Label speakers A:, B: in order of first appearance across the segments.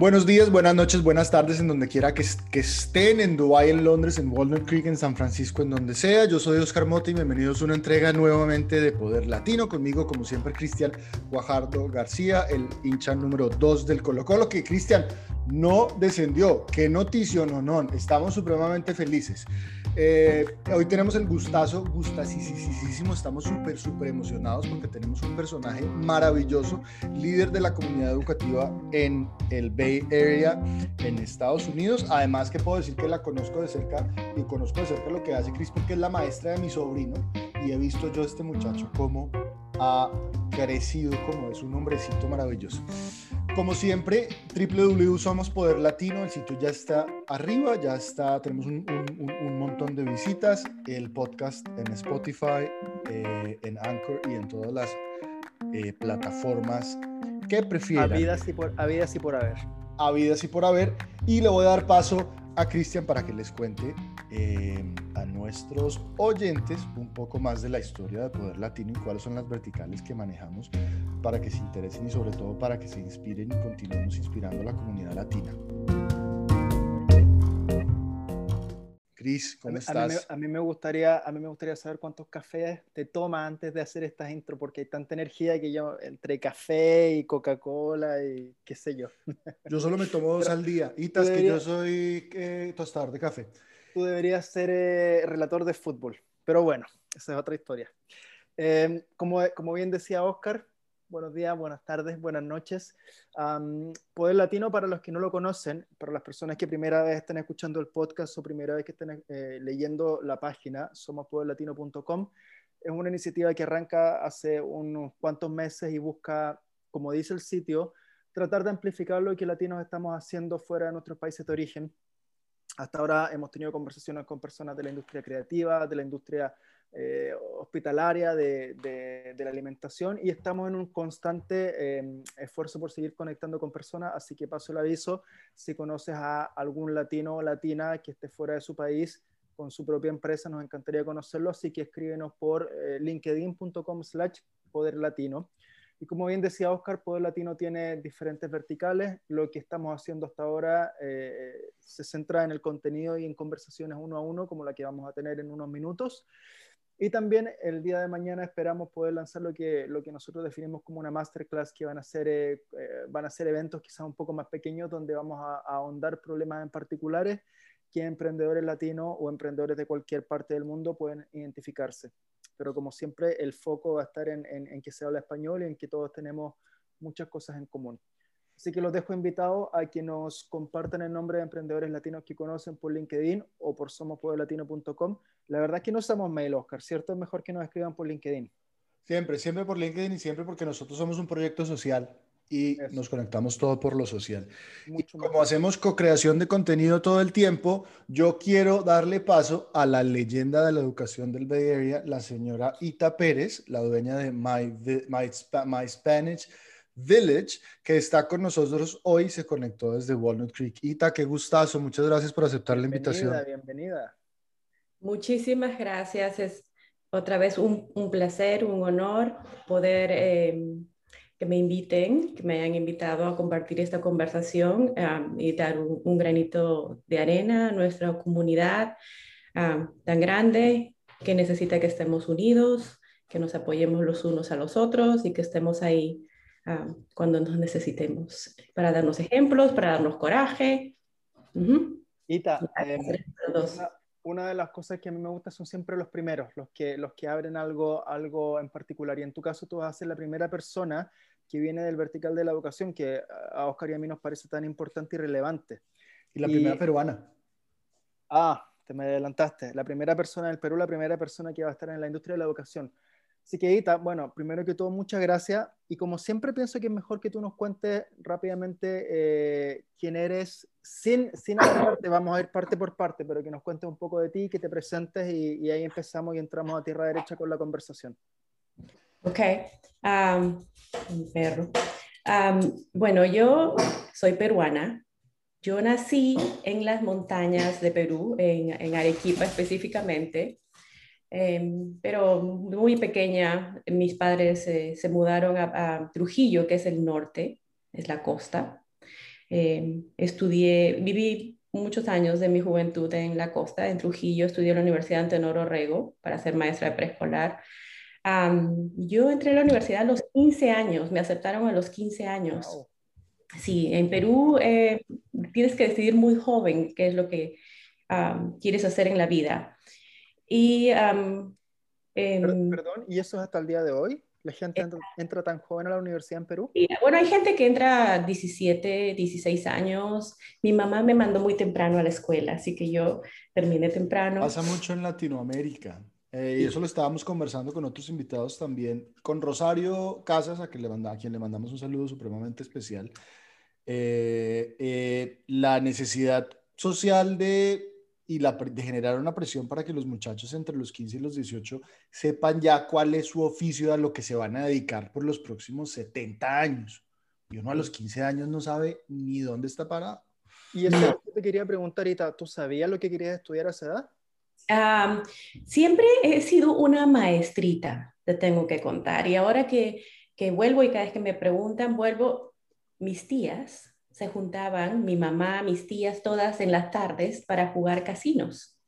A: Buenos días, buenas noches, buenas tardes en donde quiera que, estén, en Dubai, en Londres, en Walnut Creek, en San Francisco, en donde sea. Yo soy Oscar Mota y bienvenidos a una entrega nuevamente de Poder Latino. Conmigo, como siempre, Cristian Guajardo García, el hincha número 2 del Colo Colo, que Cristian no descendió. Qué noticia, no, no. Estamos supremamente felices. Eh, hoy tenemos el gustazo, gustasísimo, estamos súper, súper emocionados porque tenemos un personaje maravilloso, líder de la comunidad educativa en el Bay Area, en Estados Unidos. Además que puedo decir que la conozco de cerca y conozco de cerca lo que hace Cris porque es la maestra de mi sobrino y he visto yo a este muchacho cómo ha crecido, como es un hombrecito maravilloso. Como siempre, www Somos Poder Latino, el sitio ya está arriba, ya está, tenemos un, montón de visitas, el podcast en Spotify, eh, en Anchor y en todas las eh, plataformas que prefieran.
B: Habidas y, por, habidas y por haber.
A: Habidas y por haber. Y le voy a dar paso a Cristian para que les cuente eh, a nuestros oyentes un poco más de la historia de Poder Latino y cuáles son las verticales que manejamos para que se interesen y sobre todo para que se inspiren y continuemos inspirando a la comunidad latina. Cris, ¿cómo estás?
B: A mí, me gustaría, a mí me gustaría saber cuántos cafés te tomas antes de hacer estas intro, porque hay tanta energía que yo, entre café y Coca-Cola y qué sé yo.
A: Yo solo me tomo dos al día. Y tas que yo soy eh, tostador de café.
B: Tú deberías ser eh, relator de fútbol, pero bueno, esa es otra historia. Eh, como, como bien decía Oscar, buenos días, buenas tardes, buenas noches. Poder Latino, para los que no lo conocen, para las personas que primera vez estén escuchando el podcast o primera vez que estén eh, leyendo la página, somospoderlatino.com, es una iniciativa que arranca hace unos cuantos meses y busca, como dice el sitio, tratar de amplificar lo que latinos estamos haciendo fuera de nuestros países de origen. Hasta ahora hemos tenido conversaciones con personas de la industria creativa, de la industria eh, hospitalaria de, la alimentación y estamos en un constante em, esfuerzo por seguir conectando con personas, así que paso el aviso, si conoces a algún latino o latina que esté fuera de su país con su propia empresa, nos encantaría conocerlo, así que escríbenos por eh, linkedin.com slash poder latino. Y como bien decía Oscar, Poder Latino tiene diferentes verticales. Lo que estamos haciendo hasta ahora eh, se centra en el contenido y en conversaciones uno a uno, como la que vamos a tener en unos minutos. Y también el día de mañana esperamos poder lanzar lo que, lo que nosotros definimos como una masterclass, que van a ser, eh, eh, van a ser eventos quizás un poco más pequeños, donde vamos a, ahondar problemas en particulares que emprendedores latinos o emprendedores de cualquier parte del mundo pueden identificarse. Pero como siempre, el foco va a estar en, en, en que se habla español y en que todos tenemos muchas cosas en común. Así que los dejo invitados a que nos compartan el nombre de emprendedores latinos que conocen por LinkedIn o por somospodelatino.com. La verdad es que no usamos mail, Oscar, ¿cierto? Es mejor que nos escriban por LinkedIn.
A: Siempre, siempre por LinkedIn y siempre porque nosotros somos un proyecto social y nos conectamos todo por lo social. como hacemos co-creación de contenido todo el tiempo, yo quiero darle paso a la leyenda de la educación del Bay Area, la señora Ita Pérez, la dueña de My, My, My Spanish Village, que está con nosotros hoy, se conectó desde Walnut Creek. Ita, qué gustazo, muchas gracias por aceptar la invitación.
B: Bienvenida.
C: Muchísimas gracias, es otra vez un, placer, un honor poder eh, que me inviten, que me hayan invitado a compartir esta conversación y dar un, granito de arena a nuestra comunidad tan grande que necesita que estemos unidos, que nos apoyemos los unos a los otros y que estemos ahí Ah, cuando nos necesitemos, para darnos ejemplos, para darnos coraje.
B: Ita, em, una, de las cosas que a mí me gusta son siempre los primeros, los que, los que abren algo, algo en particular. Y en tu caso tú vas a ser la primera persona que viene del vertical de la educación, que a Oscar y a mí nos parece tan importante y relevante.
A: Y la primera peruana.
B: Ah, te me adelantaste. La primera persona del Perú, la primera persona que va a estar en la industria de la educación. Así que, Ita, bueno, primero que todo, muchas gracias. Y como siempre, pienso que es mejor que tú nos cuentes rápidamente eh, quién eres, sin, sin vamos a ir parte por parte, pero que nos cuentes un poco de ti, que te presentes y, ahí empezamos y entramos a tierra derecha con la conversación.
C: Ok, perro. bueno, yo soy peruana. Yo nací en las montañas de Perú, en, en Arequipa específicamente. Em, pero muy pequeña, mis padres se mudaron a, Trujillo, que es el norte, es la costa. Eh, estudié, viví muchos años de mi juventud en la costa, en Trujillo, estudié en la Universidad Antenor Orrego para ser maestra de preescolar. yo entré a la universidad a los 15 años, me aceptaron a los 15 años. Sí, en Perú eh, tienes que decidir muy joven qué es lo que quieres hacer en la vida. Y,
B: em, Perdón, ¿y eso es hasta el día de hoy? ¿La gente entra, tan joven a la universidad en Perú?
C: bueno, hay gente que entra 17, 16 años. Mi mamá me mandó muy temprano a la escuela, así que yo terminé temprano.
A: Pasa mucho en Latinoamérica. Eh, y eso lo estábamos conversando con otros invitados también, con Rosario Casas, a quien le, manda, a quien le mandamos un saludo supremamente especial. Eh, eh, la necesidad social de y la, de generar una presión para que los muchachos entre los 15 y los 18 sepan ya cuál es su oficio, a lo que se van a dedicar por los próximos 70 años. Y uno a los 15 años no sabe ni dónde está parado.
B: Y eso te quería preguntar ahorita, ¿tú sabías lo que querías estudiar a esa edad?
C: siempre he sido una maestrita, te tengo que contar. Y ahora que, que vuelvo y cada vez que me preguntan, vuelvo, mis tías se juntaban mi mamá, mis tías, todas en las tardes para jugar casinos.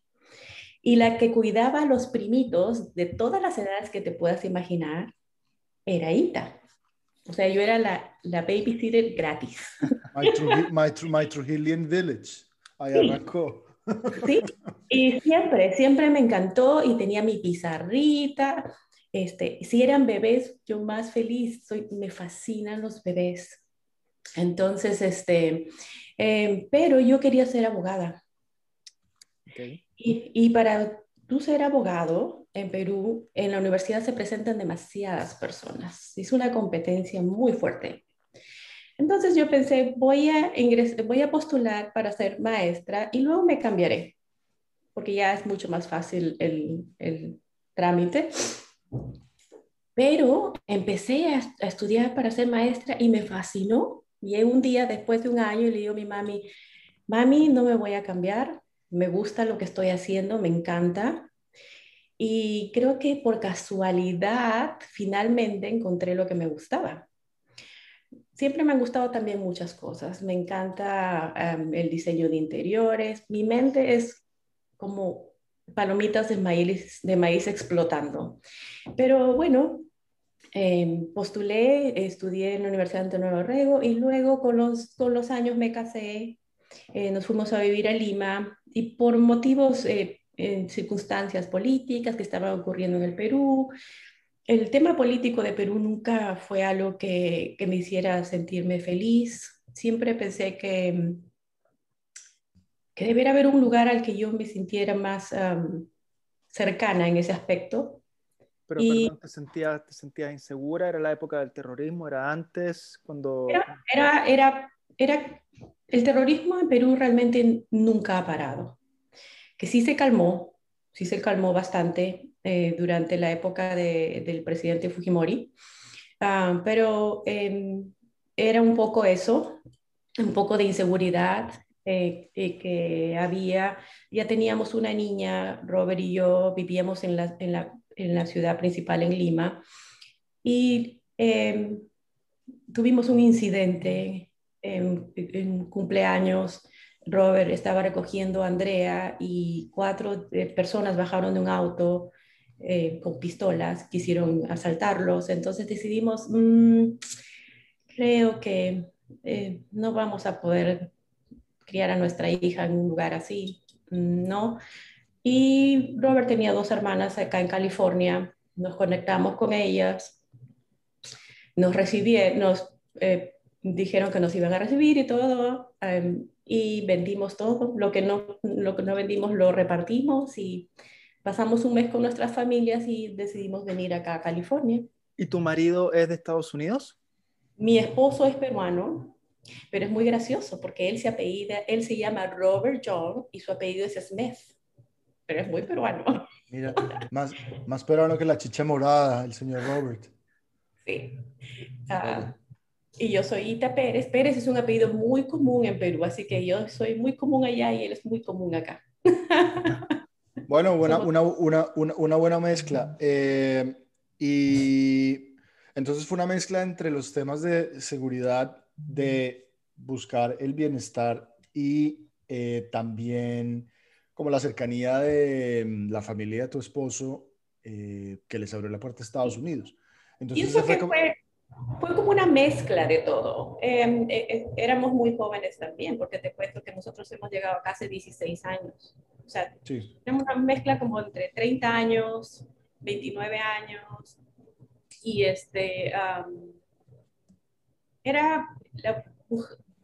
C: Y la que cuidaba a los primitos de todas las edades que te puedas imaginar era Ita. O sea, yo era la, la babysitter gratis.
A: My, Trujillian Village. Ahí arrancó.
C: Sí, y siempre, siempre me encantó y tenía mi pizarrita. Este, si eran bebés, yo más feliz. Soy, me fascinan los bebés. Entonces, este, eh, pero yo quería ser abogada. Y, y, para tú ser abogado en Perú, en la universidad se presentan demasiadas personas. Es una competencia muy fuerte. Entonces yo pensé, voy a, ingresar, voy a postular para ser maestra y luego me cambiaré, porque ya es mucho más fácil el, el trámite. Pero empecé a, a, estudiar para ser maestra y me fascinó y un día después de un año le digo a mi mami, mami, no me voy a cambiar, me gusta lo que estoy haciendo, me encanta. Y creo que por casualidad finalmente encontré lo que me gustaba. Siempre me han gustado también muchas cosas. Me encanta el diseño de interiores. Mi mente es como palomitas de maíz explotando. Pero bueno, eh, postulé, estudié en la Universidad de Nuevo Rego y luego con los, con los años me casé, eh, nos fuimos a vivir a Lima y por motivos, eh, circunstancias políticas que estaban ocurriendo en el Perú, el tema político de Perú nunca fue algo que, que me hiciera sentirme feliz. Siempre pensé que, que debería haber un lugar al que yo me sintiera más cercana en ese aspecto
B: pero perdón, ¿te sentías, ¿te sentías insegura? ¿Era la época del terrorismo? ¿Era antes? cuando
C: Era, era, era, el terrorismo en Perú realmente nunca ha parado. Que sí se calmó, sí se calmó bastante eh, durante la época de, del presidente Fujimori, ah, pero em, era un poco eso, un poco de inseguridad, eh, eh, que había, ya teníamos una niña, Robert y yo vivíamos en la, en la, en la ciudad principal, en Lima, y em, tuvimos un incidente en, en, cumpleaños. Robert estaba recogiendo a Andrea y cuatro eh, personas bajaron de un auto eh, con pistolas, quisieron asaltarlos. Entonces decidimos, mm, creo que eh, no vamos a poder criar a nuestra hija en un lugar así, ¿no? Y Robert tenía dos hermanas acá en California, nos conectamos con ellas, nos recibieron, nos eh, dijeron que nos iban a recibir y todo, em, y vendimos todo, lo que, no, lo que no vendimos lo repartimos y pasamos un mes con nuestras familias y decidimos venir acá a California.
B: ¿Y tu marido es de Estados Unidos?
C: Mi esposo es peruano, pero es muy gracioso porque él se apellida, él se llama Robert John y su apellido es Smith pero es muy peruano.
A: Mira, más, más peruano que la chicha morada, el señor Robert.
C: Sí. Ah, y yo soy Ita Pérez. Pérez es un apellido muy común en Perú, así que yo soy muy común allá y él es muy común acá.
A: Bueno, una, una, una, una buena mezcla. Eh, y entonces fue una mezcla entre los temas de seguridad, de buscar el bienestar y eh, también como la cercanía de mm, la familia de tu esposo eh, que les abrió la puerta a Estados Unidos.
C: Entonces, eso fue, como... Fue, como una mezcla de todo. Em, éramos muy jóvenes también, porque te cuento que nosotros hemos llegado a casi 16 años. O sea, sí. tenemos una mezcla como entre 30 años, 29 años, y este, era,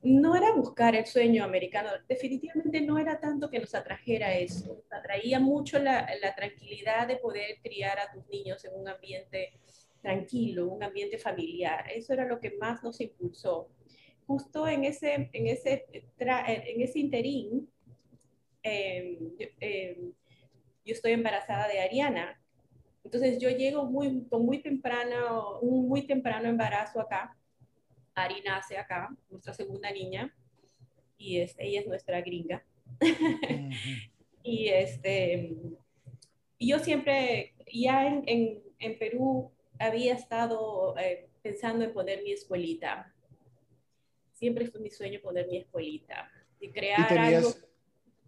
C: no era buscar el sueño americano, definitivamente no era tanto que nos atrajera eso, nos atraía mucho la, tranquilidad de poder criar a tus niños en un ambiente tranquilo, un ambiente familiar, eso era lo que más nos impulsó. Justo en ese, en ese, en ese interín, em, em, yo estoy embarazada de Ariana, entonces yo llego muy, con muy temprano, un muy temprano embarazo acá. Ari nace acá, nuestra segunda niña, y este, ella es nuestra gringa. y este, y yo siempre, ya en, en, en Perú, había estado eh, pensando en poner mi escuelita. Siempre fue mi sueño poner mi escuelita y crear
A: tenías,
C: algo.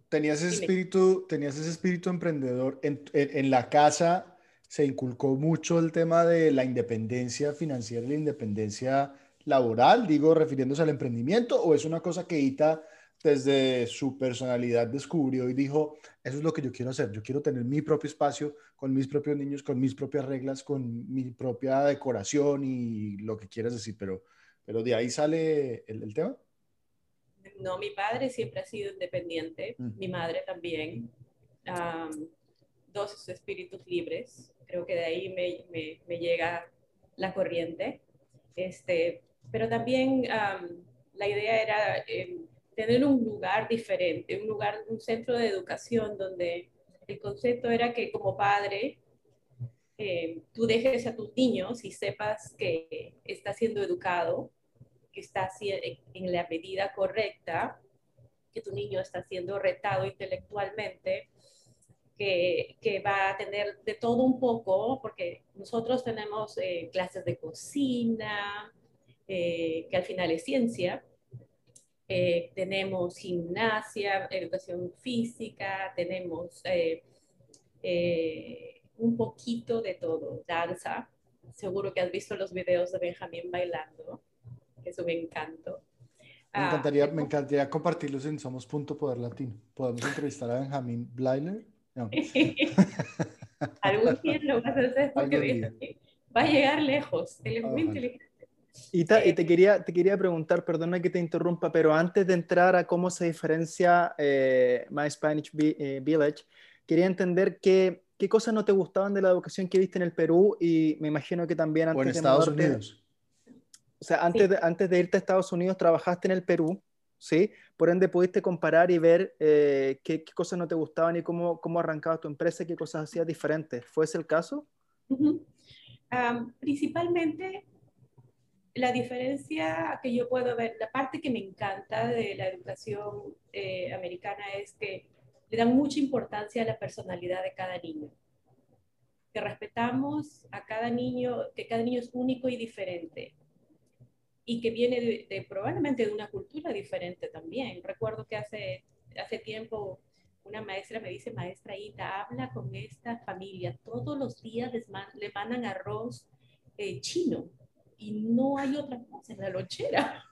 A: Tenías ese espíritu, tenías ese espíritu emprendedor en, en, en la casa se inculcó mucho el tema de la independencia financiera la independencia laboral, digo, refiriéndose al emprendimiento, o es una cosa que Ita desde su personalidad descubrió y dijo, eso es lo que yo quiero hacer, yo quiero tener mi propio espacio con mis propios niños, con mis propias reglas, con mi propia decoración y lo que quieras decir, pero, pero de ahí sale el, tema.
C: No, mi padre siempre ha sido independiente, mi madre también, dos espíritus libres, creo que de ahí me, me, me llega la corriente. Este, pero también la idea era eh, tener un lugar diferente, un lugar, un centro de educación donde el concepto era que como padre eh, tú dejes a tus niños y sepas que está siendo educado, que está en la medida correcta, que tu niño está siendo retado intelectualmente que, va a tener de todo un poco, porque nosotros tenemos eh, clases de cocina, eh, que al final es ciencia, eh, tenemos gimnasia, educación física, tenemos un poquito de todo, danza. Seguro que has visto los videos de Benjamín bailando, que es un encanto.
A: Me encantaría, me encantaría compartirlos en Somos Punto Poder Latino. Podemos entrevistar a Benjamín Bleiler
C: Algún día lo vas a hacer porque va a llegar lejos. Él es muy inteligente.
B: Y, te, quería, te quería preguntar, perdona que te interrumpa, pero antes de entrar a cómo se diferencia eh, My Spanish eh, Village, quería entender qué, qué cosas no te gustaban de la educación que viste en el Perú y me imagino que también antes
A: o en Estados Unidos.
B: O sea, antes, de, antes de irte a Estados Unidos trabajaste en el Perú ¿sí? Por ende, pudiste comparar y ver eh, qué, cosas no te gustaban y cómo, cómo arrancaba tu empresa y qué cosas hacías diferentes. ¿Fue ese el caso?
C: principalmente, la diferencia que yo puedo ver, la parte que me encanta de la educación eh, americana es que le dan mucha importancia a la personalidad de cada niño. Que respetamos a cada niño, que cada niño es único y diferente y que viene de, probablemente de una cultura diferente también. Recuerdo que hace, hace tiempo una maestra me dice, maestra Ita, habla con esta familia, todos los días les le mandan arroz eh, chino y no hay otra cosa en la lonchera.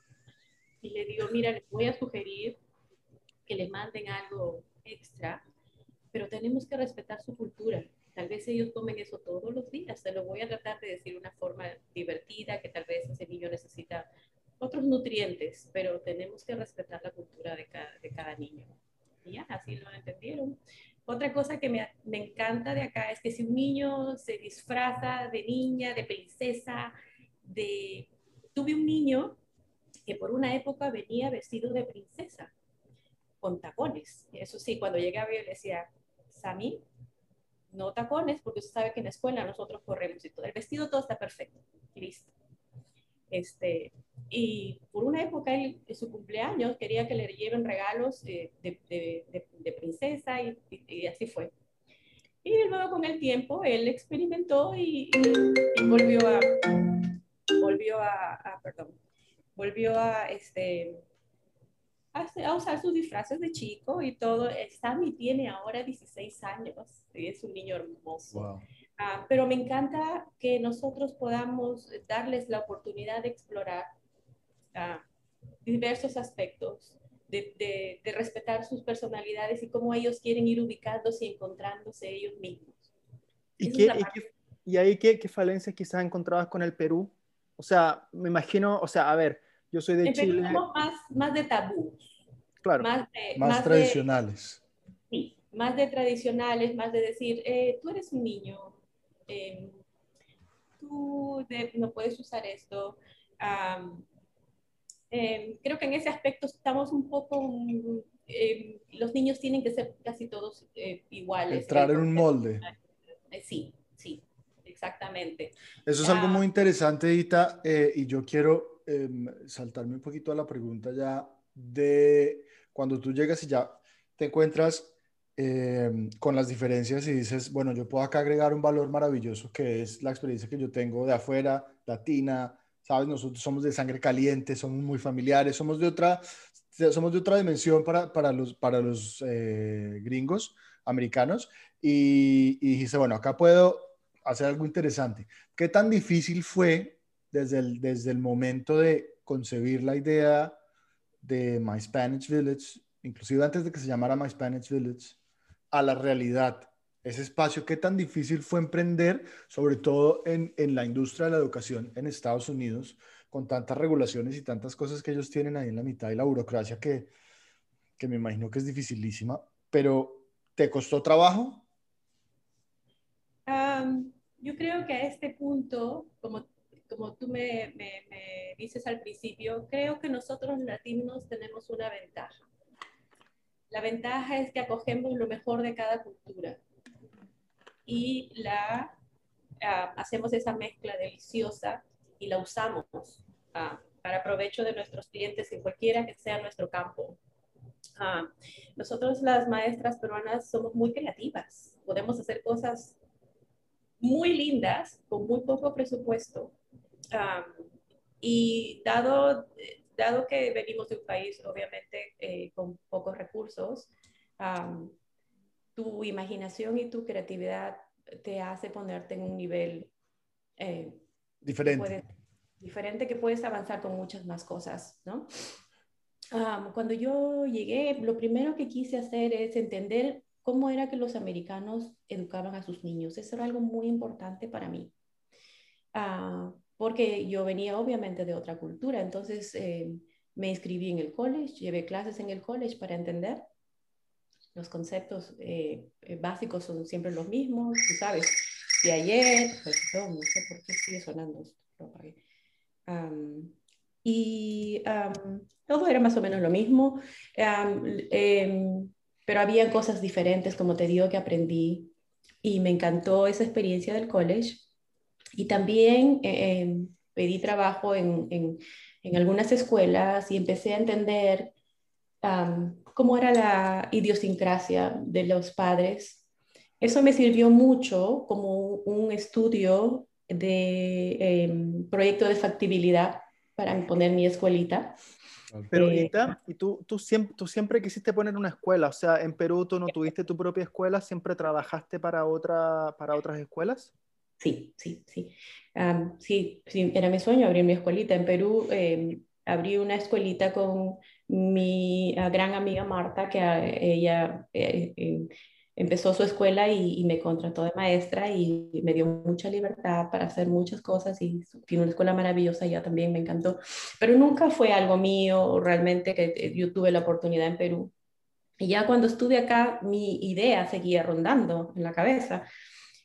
C: Y le digo, mira, les voy a sugerir que le manden algo extra, pero tenemos que respetar su cultura Tal vez ellos comen eso todos los días. Se lo voy a tratar de decir de una forma divertida, que tal vez ese niño necesita otros nutrientes, pero tenemos que respetar la cultura de cada, de cada niño. Y ya, así lo entendieron. Otra cosa que me, me, encanta de acá es que si un niño se disfraza de niña, de princesa, de... Tuve un niño que por una época venía vestido de princesa, con tacones. Eso sí, cuando llegaba yo le decía, Sami, no tacones, porque usted sabe que en la escuela nosotros corremos y todo. El vestido todo está perfecto, listo. Este, y por una época, él, en su cumpleaños, quería que le lleven regalos de, de, de, princesa y, y, así fue. Y luego con el tiempo, él experimentó y, volvió a, volvió a, perdón, volvió a, este, a, usar sus disfraces de chico y todo. Sammy tiene ahora 16 años, es un niño hermoso. Ah, pero me encanta que nosotros podamos darles la oportunidad de explorar ah, diversos aspectos, de, de, respetar sus personalidades y cómo ellos quieren ir ubicándose y encontrándose ellos mismos.
B: ¿Y, qué, y, ahí qué, qué falencias quizás encontrabas con el Perú? O sea, me imagino, o sea, a ver, yo soy de en Chile.
C: Perú más, más de tabús.
B: Claro.
A: Más, más, tradicionales.
C: sí, más de tradicionales, más de decir, eh, tú eres un niño, em, tú no puedes usar esto. Em, creo que en ese aspecto estamos un poco, em, los niños tienen que ser casi todos eh, iguales.
A: Entrar en un molde.
C: Eh, sí, exactamente.
A: Eso es algo muy interesante, Ita, y yo quiero saltarme un poquito a la pregunta ya de cuando tú llegas y ya te encuentras eh, con las diferencias y dices, bueno, yo puedo acá agregar un valor maravilloso que es la experiencia que yo tengo de afuera, latina, ¿sabes? Nosotros somos de sangre caliente, somos muy familiares, somos de otra, somos de otra dimensión para, para los, para los eh, gringos americanos y, y dijiste, bueno, acá puedo hacer algo interesante. ¿Qué tan difícil fue desde el, desde el momento de concebir la idea de My Spanish Village, inclusive antes de que se llamara My Spanish Village, a la realidad. Ese espacio, ¿qué tan difícil fue emprender, sobre todo en, en la industria de la educación en Estados Unidos, con tantas regulaciones y tantas cosas que ellos tienen ahí en la mitad y la burocracia que, que me imagino que es dificilísima, pero ¿te costó trabajo?
C: Yo creo que a este punto, como como tú me, me, dices al principio, creo que nosotros latinos tenemos una ventaja. La ventaja es que acogemos lo mejor de cada cultura y la ah, hacemos esa mezcla deliciosa y la usamos ah, para provecho de nuestros clientes en cualquiera que sea nuestro campo. Ah, nosotros las maestras peruanas somos muy creativas, podemos hacer cosas muy lindas con muy poco presupuesto y dado, dado que venimos de un país, obviamente, eh, con pocos recursos, tu imaginación y tu creatividad te hace ponerte en un nivel
A: eh, diferente.
C: diferente que puedes avanzar con muchas más cosas, ¿no? cuando yo llegué, lo primero que quise hacer es entender cómo era que los americanos educaban a sus niños. Eso era algo muy importante para mí. Uh, porque yo venía obviamente de otra cultura, entonces eh, me inscribí en el college, llevé clases en el college para entender. Los conceptos eh, eh, básicos son siempre los mismos, tú sabes. Y ayer, perdón, no sé por qué sigue sonando esto, y todo era más o menos lo mismo, em, pero había cosas diferentes, como te digo, que aprendí y me encantó esa experiencia del college y también eh, em, pedí trabajo en, en, algunas escuelas y empecé a entender cómo era la idiosincrasia de los padres. Eso me sirvió mucho como un estudio de em, proyecto de factibilidad para poner mi escuelita.
B: Pero, eh, ¿y tú, tú, siempre, tú siempre quisiste poner una escuela? O sea, en Perú tú no tuviste tu propia escuela, ¿siempre trabajaste para, otra, para otras escuelas?
C: Sí, sí, sí. sí, sí, era mi sueño abrir mi escuelita. En Perú em, abrí una escuelita con mi ah, gran amiga Marta, que ah, ella eh, em, empezó su escuela y, me contrató de maestra y me dio mucha libertad para hacer muchas cosas y tiene una escuela maravillosa, ya también me encantó. Pero nunca fue algo mío realmente que eh, yo tuve la oportunidad en Perú. Y ya cuando estuve acá, mi idea seguía rondando en la cabeza.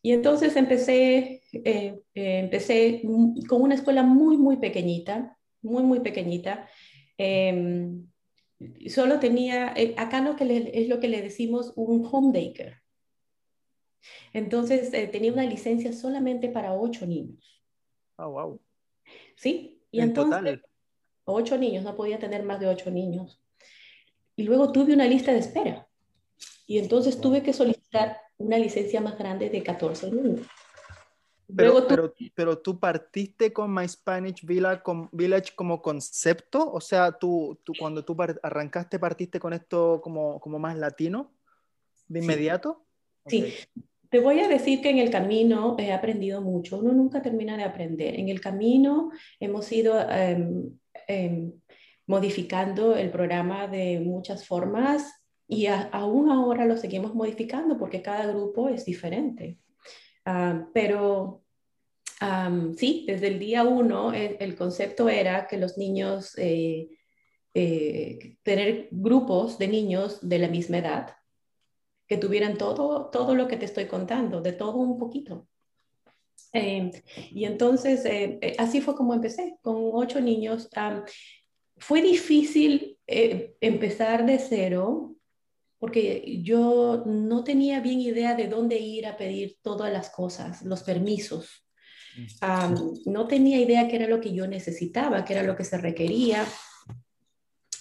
C: Y entonces empecé, eh, eh, empecé con una escuela muy, muy pequeñita, muy, muy pequeñita. Em, solo tenía, eh, acá lo que es lo que le decimos un home daker. Entonces tenía una licencia solamente para ocho niños.
B: Oh, wow.
C: Sí, y en entonces total. ocho niños, no podía tener más de ocho niños. Y luego tuve una lista de espera. Y entonces tuve que solicitar una licencia más grande de 14 niños.
B: Pero, pero, pero, tú partiste con My Spanish Village, como concepto, o sea, tú, tú cuando tú arrancaste partiste con esto como, como más latino de inmediato.
C: Sí. Te voy a decir que en el camino he aprendido mucho. Uno nunca termina de aprender. En el camino hemos ido em, em, modificando el programa de muchas formas y aún ahora lo seguimos modificando porque cada grupo es diferente. Ah, pero sí, desde el día uno el, concepto era que los niños, eh, eh, tener grupos de niños de la misma edad, que tuvieran todo, todo lo que te estoy contando, de todo un poquito. Em, y entonces, eh, así fue como empecé, con ocho niños. fue difícil empezar de cero porque yo no tenía bien idea de dónde ir a pedir todas las cosas, los permisos. no tenía idea qué era lo que yo necesitaba, qué era lo que se requería.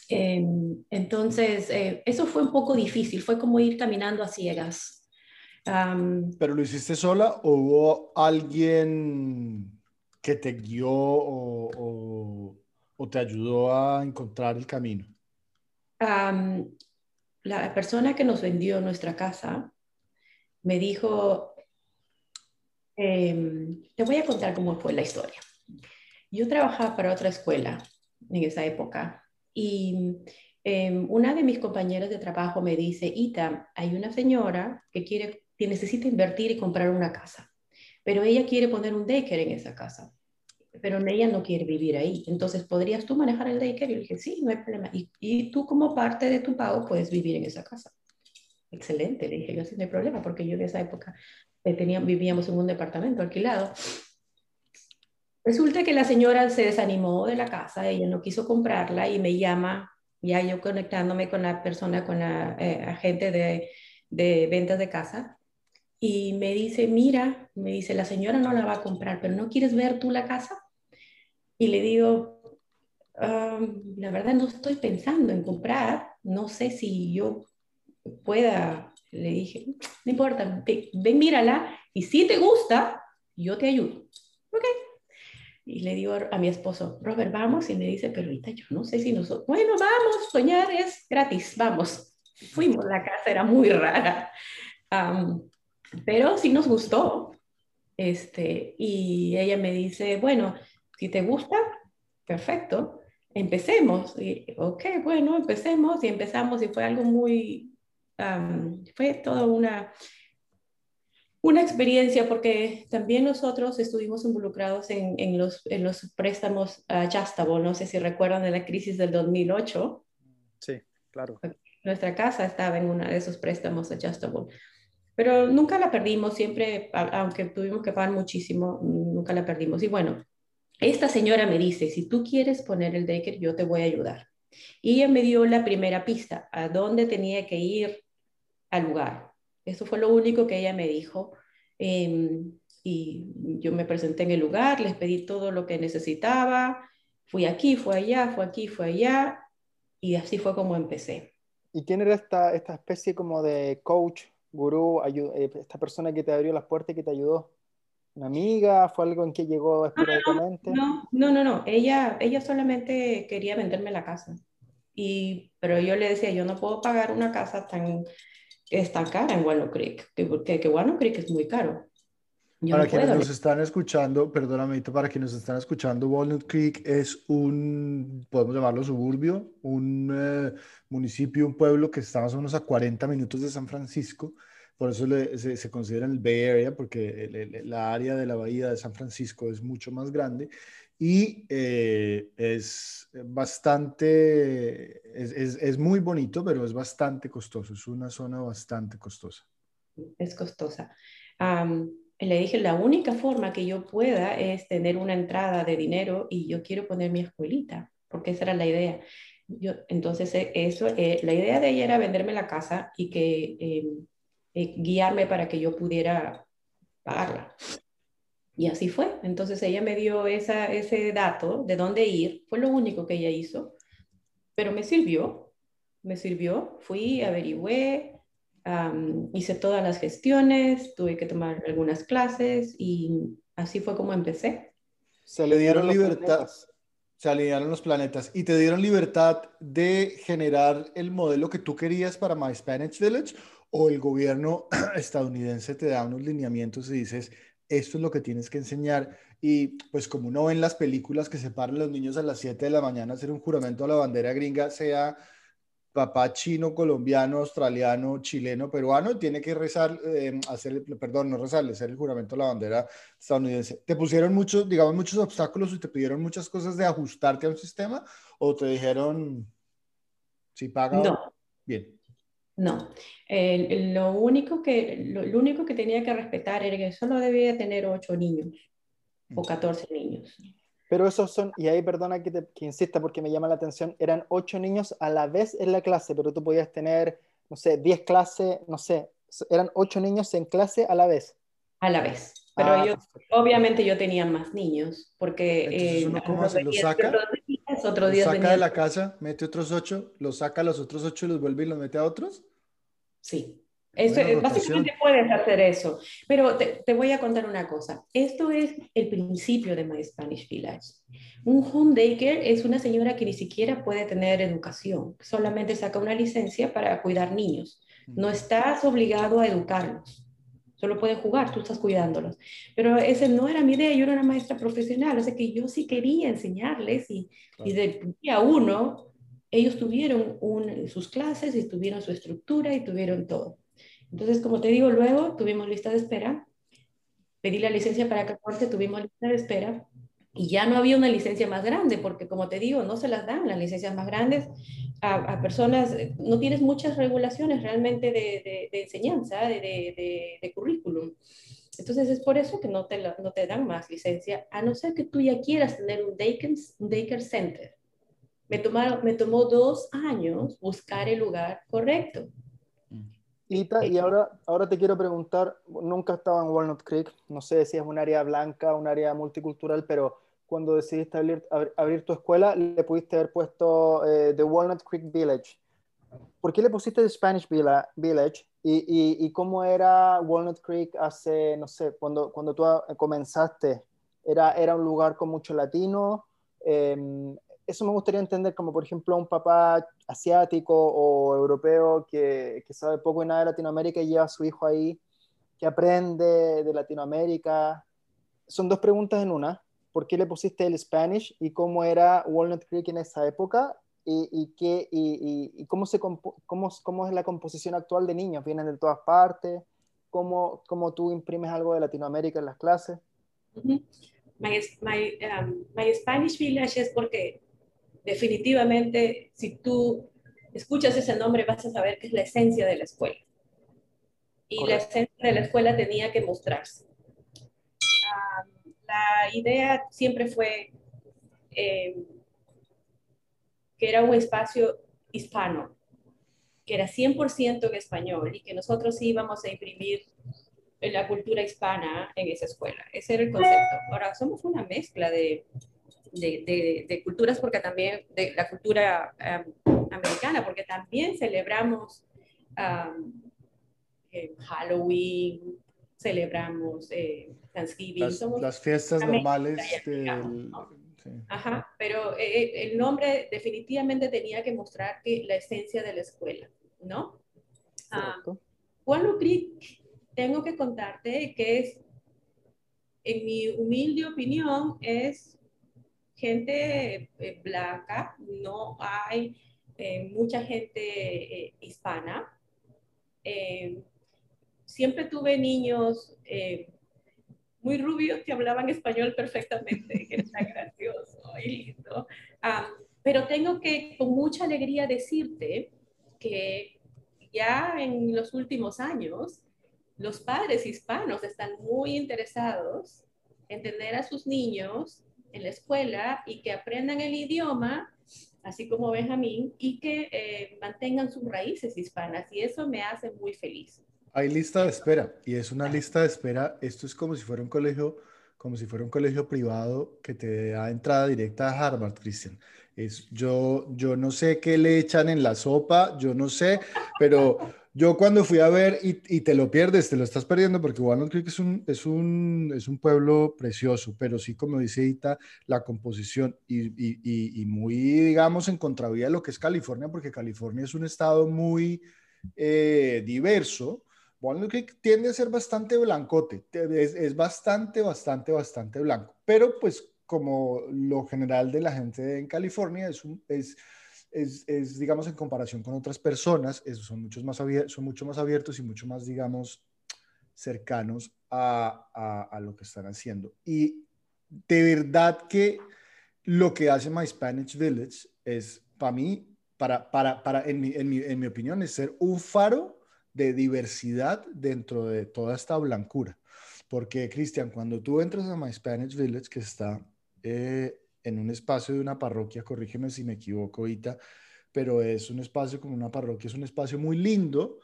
C: Em, entonces, eh, eso fue un poco difícil, fue como ir caminando a ciegas.
A: ¿Pero lo hiciste sola o hubo alguien que te guió o, o, te ayudó a encontrar el camino?
C: La persona que nos vendió nuestra casa me dijo, em, te voy a contar cómo fue la historia. Yo trabajaba para otra escuela en esa época y em, una de mis compañeras de trabajo me dice, Ita, hay una señora que quiere, que necesita invertir y comprar una casa, pero ella quiere poner un daycare en esa casa pero ella no quiere vivir ahí. Entonces, ¿podrías tú manejar el daycare? Y le dije, sí, no hay problema. Y, y, tú como parte de tu pago puedes vivir en esa casa. Excelente, le dije yo, sí, no hay problema, porque yo en esa época eh, tenía, vivíamos en un departamento alquilado. Resulta que la señora se desanimó de la casa, ella no quiso comprarla y me llama, ya yo conectándome con la persona, con la eh, agente de, de ventas de casa, y me dice, mira, me dice, la señora no la va a comprar, pero ¿no quieres ver tú la casa? Y le digo, la verdad no estoy pensando en comprar, no sé si yo pueda, le dije, no importa, ven, mírala y si te gusta, yo te ayudo. Ok. Y le digo a mi esposo, Robert, vamos, y me dice, pero ahorita yo no sé si nosotros, bueno, vamos, soñar es gratis, vamos. Fuimos, la casa era muy rara pero sí nos gustó. Este, y ella me dice, bueno, si te gusta, perfecto, empecemos. Y, ok, bueno, empecemos y empezamos y fue algo muy, fue toda una, una experiencia porque también nosotros estuvimos involucrados en, en los, en los préstamos Adjustable, no sé si recuerdan de la crisis del 2008.
B: Sí, claro.
C: Nuestra casa estaba en uno de esos préstamos Adjustable. Pero nunca la perdimos, siempre, aunque tuvimos que pagar muchísimo, nunca la perdimos. Y bueno, esta señora me dice, si tú quieres poner el daycare, yo te voy a ayudar. Y ella me dio la primera pista, a dónde tenía que ir al lugar. Eso fue lo único que ella me dijo. Em, y yo me presenté en el lugar, les pedí todo lo que necesitaba. Fui aquí, fui allá, fui aquí, fui allá. Y así fue como empecé.
B: ¿Y quién era esta, esta especie como de coach gurú, eh, esta persona que te abrió las puertas y que te ayudó? ¿Una amiga? ¿Fue algo en que llegó esporádicamente?
C: No, no, no, no, Ella, ella solamente quería venderme la casa. Y, pero yo le decía, yo no puedo pagar una casa tan, es tan cara en Walnut Creek, que, que Walnut Creek es muy caro
A: para quienes nos están escuchando, perdóname, para quienes nos están escuchando, Walnut Creek es un, podemos llamarlo suburbio, un eh, municipio, un pueblo que está más o menos a 40 minutos de San Francisco. Por eso se, se, considera el Bay Area, porque la área de la bahía de San Francisco es mucho más grande y eh, es bastante, es, es, es, muy bonito, pero es bastante costoso. Es una zona bastante costosa.
C: Es costosa le dije, la única forma que yo pueda es tener una entrada de dinero y yo quiero poner mi escuelita, porque esa era la idea. Yo, entonces, eh, eso, eh, la idea de ella era venderme la casa y que em, eh, guiarme para que yo pudiera pagarla. Y así fue. Entonces ella me dio esa, ese dato de dónde ir. Fue lo único que ella hizo, pero me sirvió. Me sirvió. Fui, averigüé, hice todas las gestiones, tuve que tomar algunas clases y así fue como empecé.
A: Se le dieron libertad, se alinearon los planetas y te dieron libertad de generar el modelo que tú querías para My Spanish Village o el gobierno estadounidense te da unos lineamientos y dices, esto es lo que tienes que enseñar. Y pues como uno ve en las películas que se paran los niños a las 7 de la mañana a hacer un juramento a la bandera gringa, sea papá chino, colombiano, australiano, chileno, peruano, tiene que rezar, eh, hacer, perdón, no rezar, hacer el juramento a la bandera estadounidense. ¿Te pusieron muchos, digamos, muchos obstáculos y te pidieron muchas cosas de ajustarte a un sistema o te dijeron, si paga?
C: No.
A: Bien.
C: No, lo, único que, lo, único que tenía que respetar era que solo debía tener ocho niños o 14 mm. niños.
B: Pero esos son, y ahí perdona que, te, que insista porque me llama la atención, eran ocho niños a la vez en la clase, pero tú podías tener, no sé, diez clases, no sé, eran ocho niños en clase a la vez.
C: A la vez. Pero ah, yo, obviamente yo tenía más niños, porque...
A: Entonces uno cómo hace, los otro día saca de la casa, mete otros ocho, los saca a los otros ocho y los vuelve y los mete a otros.
C: Sí. Eso, básicamente puedes hacer eso. Pero te, te, voy a contar una cosa. Esto es el principio de My Spanish Village. Un home daycare es una señora que ni siquiera puede tener educación, solamente saca una licencia para cuidar niños. No estás obligado a educarlos. Solo pueden jugar, tú estás cuidándolos. Pero esa no era mi idea, yo era una maestra profesional, o sea que yo sí quería enseñarles y, y del día uno ellos tuvieron un, sus clases y tuvieron su estructura y tuvieron todo. Entonces, como te digo, luego tuvimos lista de espera, pedí la licencia para 14, tuvimos lista de espera y ya no había una licencia más grande, porque como te digo, no se las dan las licencias más grandes a, personas, no tienes muchas regulaciones realmente de, de, enseñanza, de, de, currículum. Entonces es por eso que no te, no te dan más licencia, a no ser que tú ya quieras tener un daycare, un daycare center. Me, tomaron, me tomó dos años buscar el lugar correcto.
B: Y, ahora, ahora te quiero preguntar, nunca estaba en Walnut Creek, no sé si es un área blanca, un área multicultural, pero cuando decidiste abrir, abrir tu escuela, le pudiste haber puesto eh, The Walnut Creek Village. ¿Por qué le pusiste The Spanish Village? ¿Y, y, cómo era Walnut Creek hace, no sé, cuando, cuando tú comenzaste? ¿Era, ¿Era un lugar con mucho latino? Eh, eso me gustaría entender como, por ejemplo, un papá asiático o europeo que, que sabe poco y nada de Latinoamérica y lleva a su hijo ahí, que aprende de Latinoamérica. Son dos preguntas en una. ¿Por qué le pusiste el Spanish y cómo era Walnut Creek en esa época? ¿Y, y, qué, y, y cómo, se cómo, cómo, es la composición actual de niños? ¿Vienen de todas partes? ¿Cómo, cómo tú imprimes algo de Latinoamérica en las clases?
C: my, my, um, my Spanish Village es porque definitivamente, si tú escuchas ese nombre, vas a saber que es la esencia de la escuela. Y la esencia de la escuela tenía que mostrarse. La idea siempre fue eh, que era un espacio hispano, que era 100% en español y que nosotros íbamos a imprimir la cultura hispana en esa escuela. Ese era el concepto. Ahora, somos una mezcla de culturas, porque también de la cultura americana, porque también celebramos eh, Halloween, celebramos eh, Thanksgiving.
A: Las, fiestas normales.
C: Ajá, pero eh, el nombre definitivamente tenía que mostrar que la esencia de la escuela, ¿no? Juan Creek, tengo que contarte que es, en mi humilde opinión, es gente eh, blanca, no hay eh, mucha gente eh, hispana. Siempre tuve niños muy rubios que hablaban español perfectamente, que era gracioso y lindo. pero tengo que con mucha alegría decirte que ya en los últimos años los padres hispanos están muy interesados en tener a sus niños en la escuela y que aprendan el idioma, así como Benjamín, y que eh, mantengan sus raíces hispanas. Y eso me hace muy feliz.
A: Hay lista de espera y es una lista de espera. Esto es como si fuera un colegio, como si fuera un colegio privado que te da entrada directa a Harvard, Cristian. Es, yo, yo no sé qué le echan en la sopa, yo no sé, pero Yo cuando fui a ver y, te lo pierdes, te lo estás perdiendo porque Walnut Creek es un, es un, es un pueblo precioso, pero sí, como dice Ita, la composición y, y, muy, digamos, en contravía de lo que es California, porque California es un estado muy eh, diverso. Walnut Creek tiende a ser bastante blancote, es, es bastante, bastante, bastante blanco, pero pues como lo general de la gente en California es, un, es es, digamos, en comparación con otras personas, son, muchos más son mucho más abiertos y mucho más, digamos, cercanos a, a, lo que están haciendo. Y de verdad que lo que hace My Spanish Village es, para mí, para, para, para en, mi, en, mi, en mi opinión, es ser un faro de diversidad dentro de toda esta blancura. Porque, Cristian, cuando tú entras a My Spanish Village, que está eh, en un espacio de una parroquia, corrígeme si me equivoco ahorita, pero es un espacio como una parroquia, es un espacio muy lindo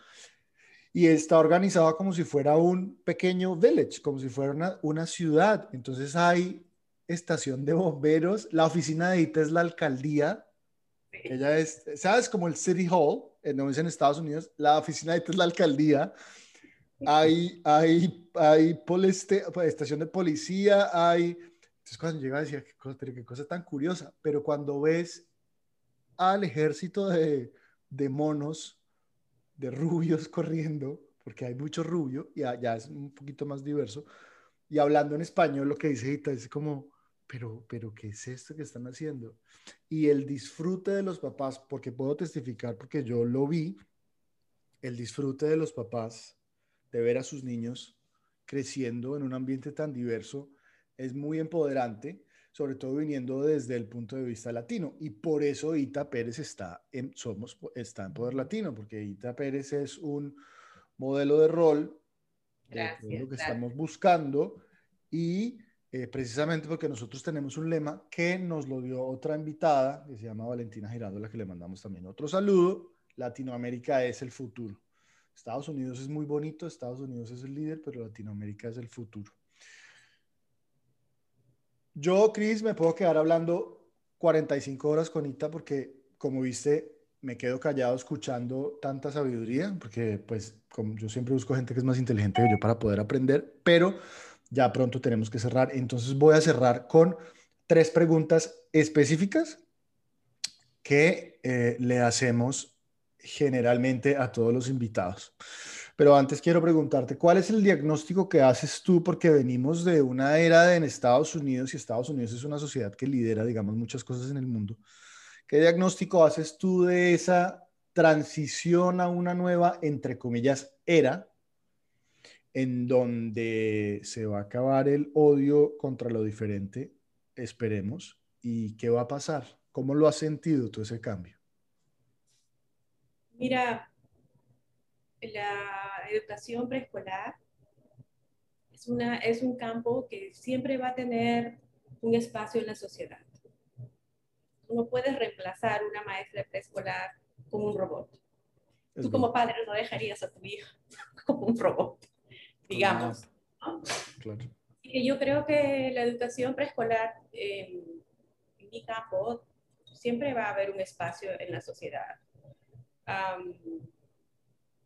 A: y está organizado como si fuera un pequeño village, como si fuera una, una ciudad. Entonces hay estación de bomberos, la oficina de ITA es la alcaldía, ella es, ¿sabes? Como el City Hall, en, en Estados Unidos, la oficina de es la alcaldía, hay, hay, hay estación de policía, hay entonces cuando llega decía, qué cosa, qué cosa tan curiosa, pero cuando ves al ejército de, de monos, de rubios corriendo, porque hay mucho rubio y ya es un poquito más diverso, y hablando en español, lo que dice Gita es como, pero, pero, ¿qué es esto que están haciendo? Y el disfrute de los papás, porque puedo testificar, porque yo lo vi, el disfrute de los papás de ver a sus niños creciendo en un ambiente tan diverso, es muy empoderante, sobre todo viniendo desde el punto de vista latino. Y por eso Ita Pérez está en, somos, está en Poder Latino, porque Ita Pérez es un modelo de rol, de lo que estamos buscando, y eh, precisamente porque nosotros tenemos un lema que nos lo dio otra invitada, que se llama Valentina Girando, a la que le mandamos también otro saludo, Latinoamérica es el futuro. Estados Unidos es muy bonito, Estados Unidos es el líder, pero Latinoamérica es el futuro. Yo, Chris, me puedo quedar hablando 45 horas con Ita porque, como viste, me quedo callado escuchando tanta sabiduría, porque pues como yo siempre busco gente que es más inteligente que yo para poder aprender, pero ya pronto tenemos que cerrar. Entonces voy a cerrar con tres preguntas específicas que eh, le hacemos generalmente a todos los invitados. Pero antes quiero preguntarte, ¿cuál es el diagnóstico que haces tú? Porque venimos de una era en Estados Unidos y Estados Unidos es una sociedad que lidera, digamos, muchas cosas en el mundo. ¿Qué diagnóstico haces tú de esa transición a una nueva, entre comillas, era, en donde se va a acabar el odio contra lo diferente, esperemos, y qué va a pasar? ¿Cómo lo has sentido tú ese cambio?
C: Mira, la educación preescolar es, una, es un campo que siempre va a tener un espacio en la sociedad. No puedes reemplazar una maestra preescolar con un robot. Tú como padre no dejarías a tu hija como un robot, digamos. Y yo creo que la educación preescolar en mi campo siempre va a haber un espacio en la sociedad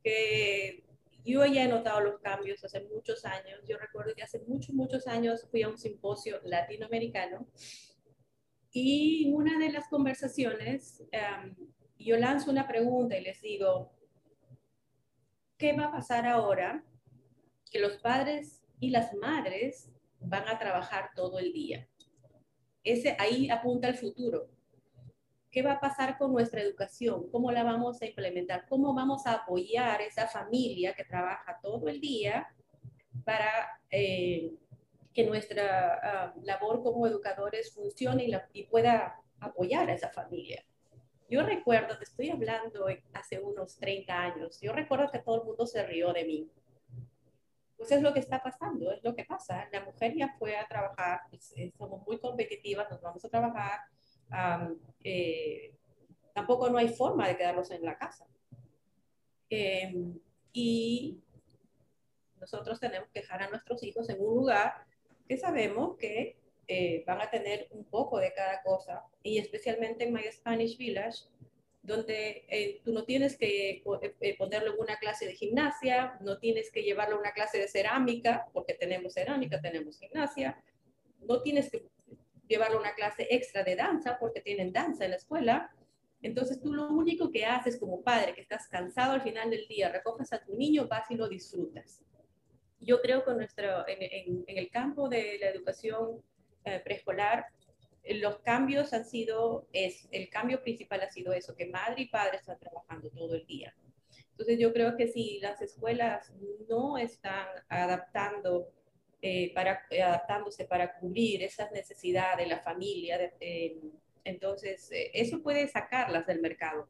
C: que yo ya he notado los cambios hace muchos años. Yo recuerdo que hace muchos, muchos años fui a un simposio latinoamericano y en una de las conversaciones em, yo lanzo una pregunta y les digo, ¿qué va a pasar ahora que los padres y las madres van a trabajar todo el día? Ese, ahí apunta el futuro. ¿Qué va a pasar con nuestra educación? ¿Cómo la vamos a implementar? ¿Cómo vamos a apoyar esa familia que trabaja todo el día para eh, que nuestra ah, labor como educadores funcione y, pueda apoyar a esa familia? Yo recuerdo, te estoy hablando hace unos 30 años, yo recuerdo que todo el mundo se rió de mí. Pues es lo que está pasando, es lo que pasa. La mujer ya fue a trabajar, pues, eh, somos muy competitivas, nos vamos a trabajar, eh, tampoco no hay forma de quedarlos en la casa. Em, y nosotros tenemos que dejar a nuestros hijos en un lugar que sabemos que eh, van a tener un poco de cada cosa. Y especialmente en My Spanish Village, donde eh, tú no tienes que eh, ponerlo en una clase de gimnasia, no tienes que llevarlo a una clase de cerámica, porque tenemos cerámica, tenemos gimnasia, no tienes que llevarlo a una clase extra de danza, porque tienen danza en la escuela. Entonces tú lo único que haces como padre, que estás cansado al final del día, recoges a tu niño, vas y lo disfrutas. Yo creo que nuestro, en, el campo de la educación eh, preescolar los cambios han sido, es, el cambio principal ha sido eso, que madre y padre están trabajando todo el día. Entonces yo creo que si las escuelas no están adaptando, eh, para, adaptándose para cubrir esas necesidades de la familia, entonces eh, eso puede sacarlas del mercado.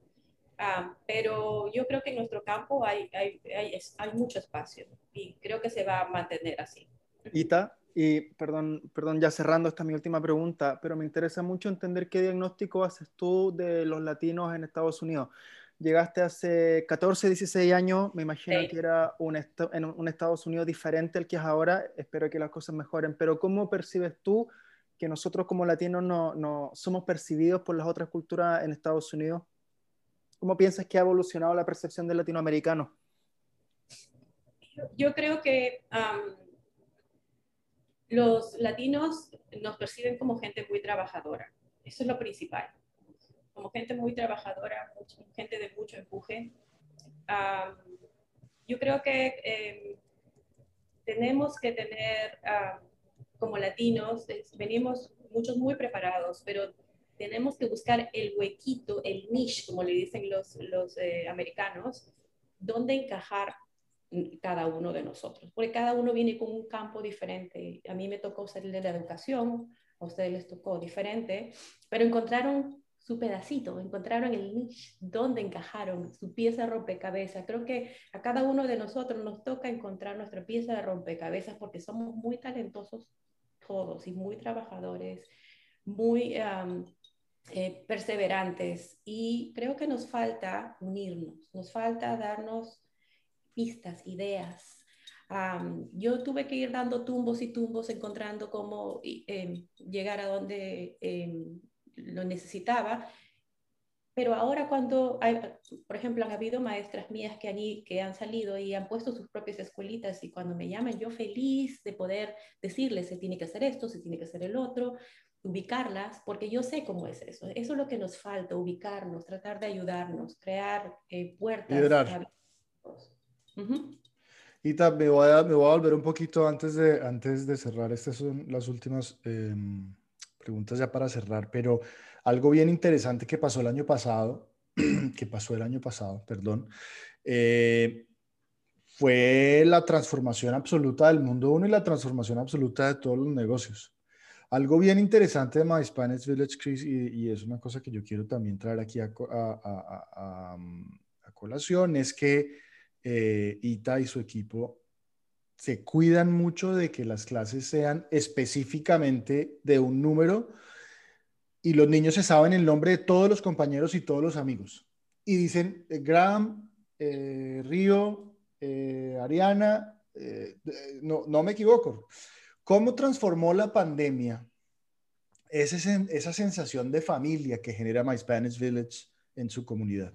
C: Ah, pero yo creo que en nuestro campo hay, hay, hay, hay mucho espacio y creo que se va a mantener así.
B: Ita, y perdón, perdón, ya cerrando esta mi última pregunta, pero me interesa mucho entender qué diagnóstico haces tú de los latinos en Estados Unidos. Llegaste hace 14, 16 años, me imagino que era un, en un Estados Unidos diferente al que es ahora, espero que las cosas mejoren, pero ¿cómo percibes tú que nosotros como latinos no, no somos percibidos por las otras culturas en Estados Unidos? ¿Cómo piensas que ha evolucionado la percepción del latinoamericano?
C: Yo creo que los latinos nos perciben como gente muy trabajadora. Eso es lo principal. Como gente muy trabajadora, gente de mucho empuje. yo creo que em, tenemos que tener, como latinos, venimos muchos muy preparados, pero tenemos que buscar el huequito, el niche, como le dicen los, eh, americanos, donde encajar cada uno de nosotros, porque cada uno viene con un campo diferente. A mí me tocó ser de la educación, a ustedes les tocó diferente, pero encontraron su pedacito, encontraron el niche donde encajaron su pieza de rompecabezas. Creo que a cada uno de nosotros nos toca encontrar nuestra pieza de rompecabezas porque somos muy talentosos todos y muy trabajadores, muy eh, perseverantes y creo que nos falta unirnos, nos falta darnos pistas, ideas. yo tuve que ir dando tumbos y tumbos, encontrando cómo em, llegar a donde em, lo necesitaba. Pero ahora cuando, hay, por ejemplo, han habido maestras mías que han, que han salido y han puesto sus propias escuelitas y cuando me llaman yo feliz de poder decirles se tiene que hacer esto, se tiene que hacer el otro, ubicarlas, porque yo sé cómo es eso. Eso es lo que nos falta, ubicarnos, tratar de ayudarnos, crear eh, puertas.
A: Y me voy, a, me voy a volver un poquito antes de, antes de cerrar. Estas son las últimas em, preguntas ya para cerrar, pero algo bien interesante que pasó el año pasado, que pasó el año pasado, perdón, eh, fue la transformación absoluta del mundo uno y la transformación absoluta de todos los negocios. Algo bien interesante de My Spanish Village, Chris, y, es una cosa que yo quiero también traer aquí a, a, a colación, es que eh, Ita y su equipo se cuidan mucho de que las clases sean específicamente de un número y los niños se saben el nombre de todos los compañeros y todos los amigos. Y dicen, eh, Graham, eh, Río, Ariana, no, no me equivoco. ¿Cómo transformó la pandemia esa sensación de familia que genera My Spanish Village en su comunidad?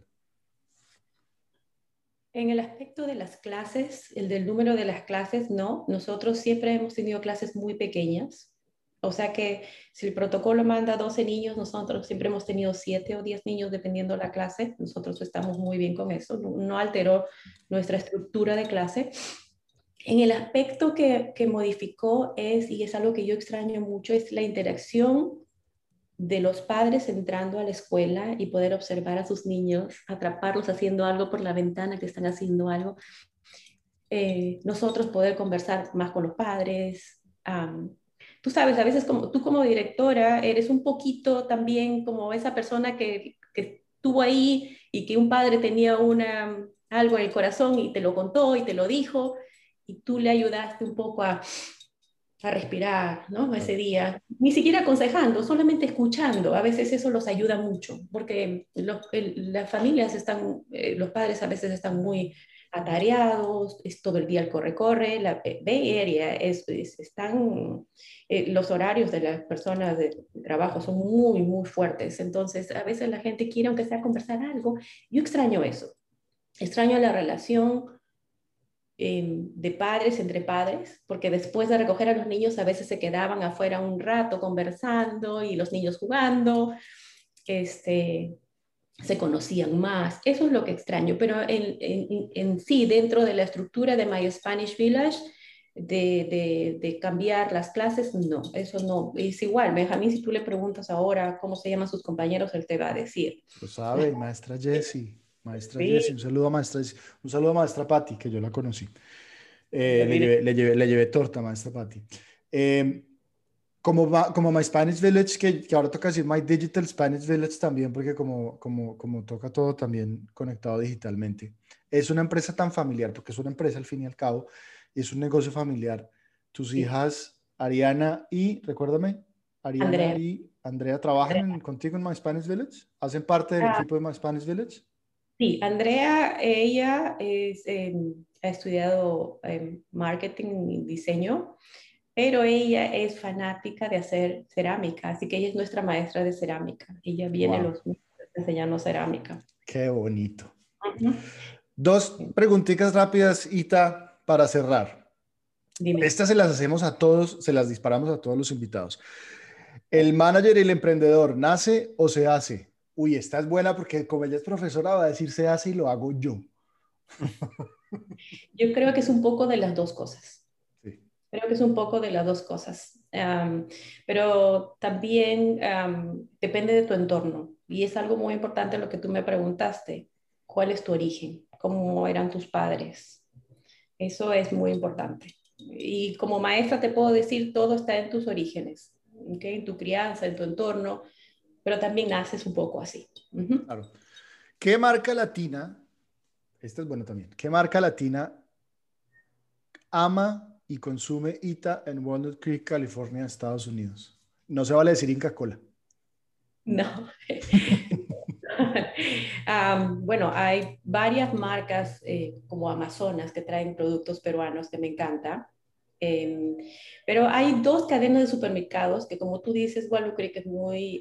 C: En el aspecto de las clases, el del número de las clases, no. Nosotros siempre hemos tenido clases muy pequeñas. O sea que si el protocolo manda 12 niños, nosotros siempre hemos tenido 7 o 10 niños dependiendo de la clase. Nosotros estamos muy bien con eso. No, alteró nuestra estructura de clase. En el aspecto que, que modificó es, y es algo que yo extraño mucho, es la interacción de los padres entrando a la escuela y poder observar a sus niños, atraparlos haciendo algo por la ventana, que están haciendo algo. Eh, nosotros poder conversar más con los padres. tú sabes, a veces como, tú como directora eres un poquito también como esa persona que, que estuvo ahí y que un padre tenía una, algo en el corazón y te lo contó y te lo dijo y tú le ayudaste un poco a a respirar, ¿no? Ese día, ni siquiera aconsejando, solamente escuchando. A veces eso los ayuda mucho, porque las familias están, eh, los padres a veces están muy, atareados, es todo el día el corre-corre, la Bay Area es, están, eh, los horarios de las personas de trabajo son muy, muy fuertes, entonces a veces la gente quiere aunque sea conversar algo, yo extraño eso, extraño la relación de padres entre padres, porque después de recoger a los niños a veces se quedaban afuera un rato conversando y los niños jugando, este, se conocían más. Eso es lo que extraño, pero en, sí, dentro de la estructura de My Spanish Village, de, cambiar las clases, no, eso no. Es igual, Benjamín, si tú le preguntas ahora cómo se llaman sus compañeros, él te va a decir.
A: Lo sabe, maestra Jessie. Maestra Jessie, un saludo a maestra un saludo a maestra Patti, que yo la conocí. Eh, le, llevé, le, llevé, torta, maestra Patti. Eh, como, como My Spanish Village, que, que, ahora toca decir My Digital Spanish Village también, porque como, como, como toca todo también conectado digitalmente. Es una empresa tan familiar, porque es una empresa al fin y al cabo, es un negocio familiar. Tus hijas, Ariana y, recuérdame, Ariana y Andrea, ¿trabajan contigo en My Spanish Village? ¿Hacen parte del ah. equipo de My Spanish Village?
C: Sí, Andrea, ella es, ha estudiado marketing y diseño pero ella es fanática de hacer cerámica, así que ella es nuestra maestra de cerámica. Ella viene los los enseñando cerámica.
A: Qué bonito. Dos preguntitas rápidas, Ita, para cerrar. Estas se las hacemos a todos, se las disparamos a todos los invitados. ¿El manager y el emprendedor nace o se hace? Uy, esta es buena porque como ella es profesora va a decir se hace y lo hago yo.
C: Yo creo que es un poco de las dos cosas. Creo que es un poco de las dos cosas, pero también depende de tu entorno y es algo muy importante lo que tú me preguntaste, ¿cuál es tu origen? ¿Cómo eran tus padres? Eso es muy importante. Y como maestra te puedo decir, todo está en tus orígenes, en tu crianza, en tu entorno, pero también naces un poco así.
A: Claro. ¿Qué marca latina, esta es buena también, qué marca latina ama y consume ITA en Walnut Creek, California, Estados Unidos. No se vale decir Inca Cola.
C: No. bueno, hay varias marcas eh, como Amazonas que traen productos peruanos que me encanta. Em, pero hay dos cadenas de supermercados que, como tú dices, Walnut Creek es muy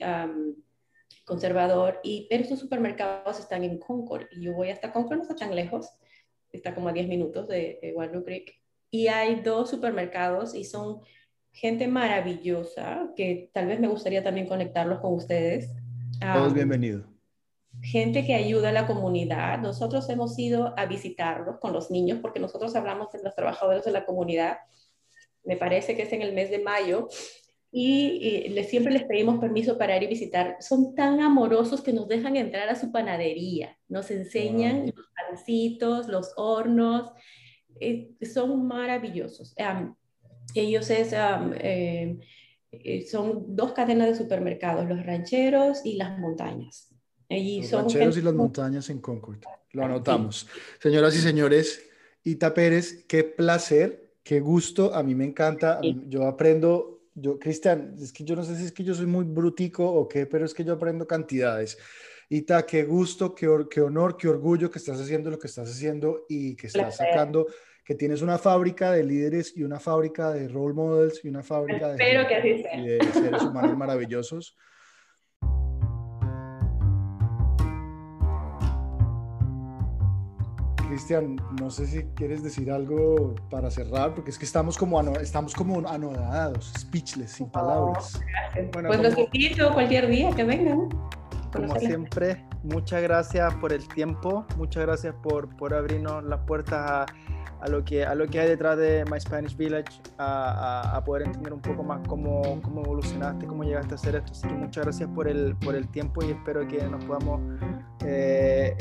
C: conservador, y, pero estos supermercados están en Concord y yo voy hasta Concord, no está tan lejos, está como a 10 minutos de, de Walnut Creek y hay dos supermercados y son gente maravillosa que tal vez me gustaría también conectarlos con ustedes.
A: Todos bienvenidos.
C: Gente que ayuda a la comunidad. Nosotros hemos ido a visitarlos con los niños porque nosotros hablamos de los trabajadores de la comunidad. Me parece que es en el mes de mayo y, siempre les pedimos permiso para ir y visitar. Son tan amorosos que nos dejan entrar a su panadería, nos enseñan los pancitos, los hornos, eh, son maravillosos. ellos es, eh, eh, son dos cadenas de supermercados, los rancheros y las montañas.
A: los rancheros y las montañas en Concord. Lo anotamos. Señoras y señores, Ita Pérez, qué placer, qué gusto. A mí me encanta. Yo aprendo, yo, Cristian, es que yo no sé si es que yo soy muy brutico o qué, pero es que yo aprendo cantidades. Ita, qué gusto, qué, qué, honor, qué orgullo que estás haciendo lo que estás haciendo y que estás sacando, que tienes una fábrica de líderes y una fábrica de role models y una fábrica de,
C: de
A: seres humanos maravillosos. Cristian, no sé si quieres decir algo para cerrar, porque es que estamos como, estamos como anodados, speechless, sin palabras.
C: pues los invito cualquier día que vengan.
B: Como siempre, muchas gracias por el tiempo, muchas gracias por, por abrirnos las puertas a, lo que, a lo que hay detrás de My Spanish Village, a, a, poder entender un poco más cómo, cómo, evolucionaste, cómo llegaste a hacer esto. Así que muchas gracias por el, por el tiempo y espero que nos podamos, eh,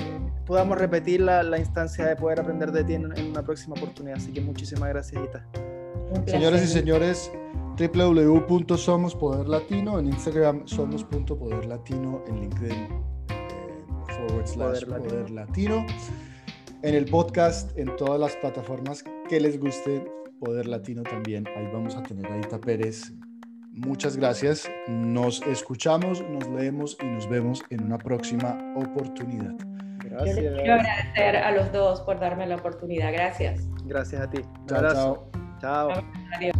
B: podamos repetir la, la, instancia de poder aprender de ti en, en, una próxima oportunidad. Así que muchísimas gracias, Ita.
A: Señoras y señores, www.somospoderlatino, en Instagram somos.poderlatino, en LinkedIn eh, forward slash poder latino. En el podcast, en todas las plataformas que les guste, Poder Latino también. Ahí vamos a tener a Aita Pérez. Muchas gracias. Nos escuchamos, nos leemos y nos vemos en una próxima oportunidad.
C: Gracias. Yo quiero agradecer a los dos por darme la oportunidad. Gracias.
B: Gracias a ti.
A: chao.
B: Chao. Adiós.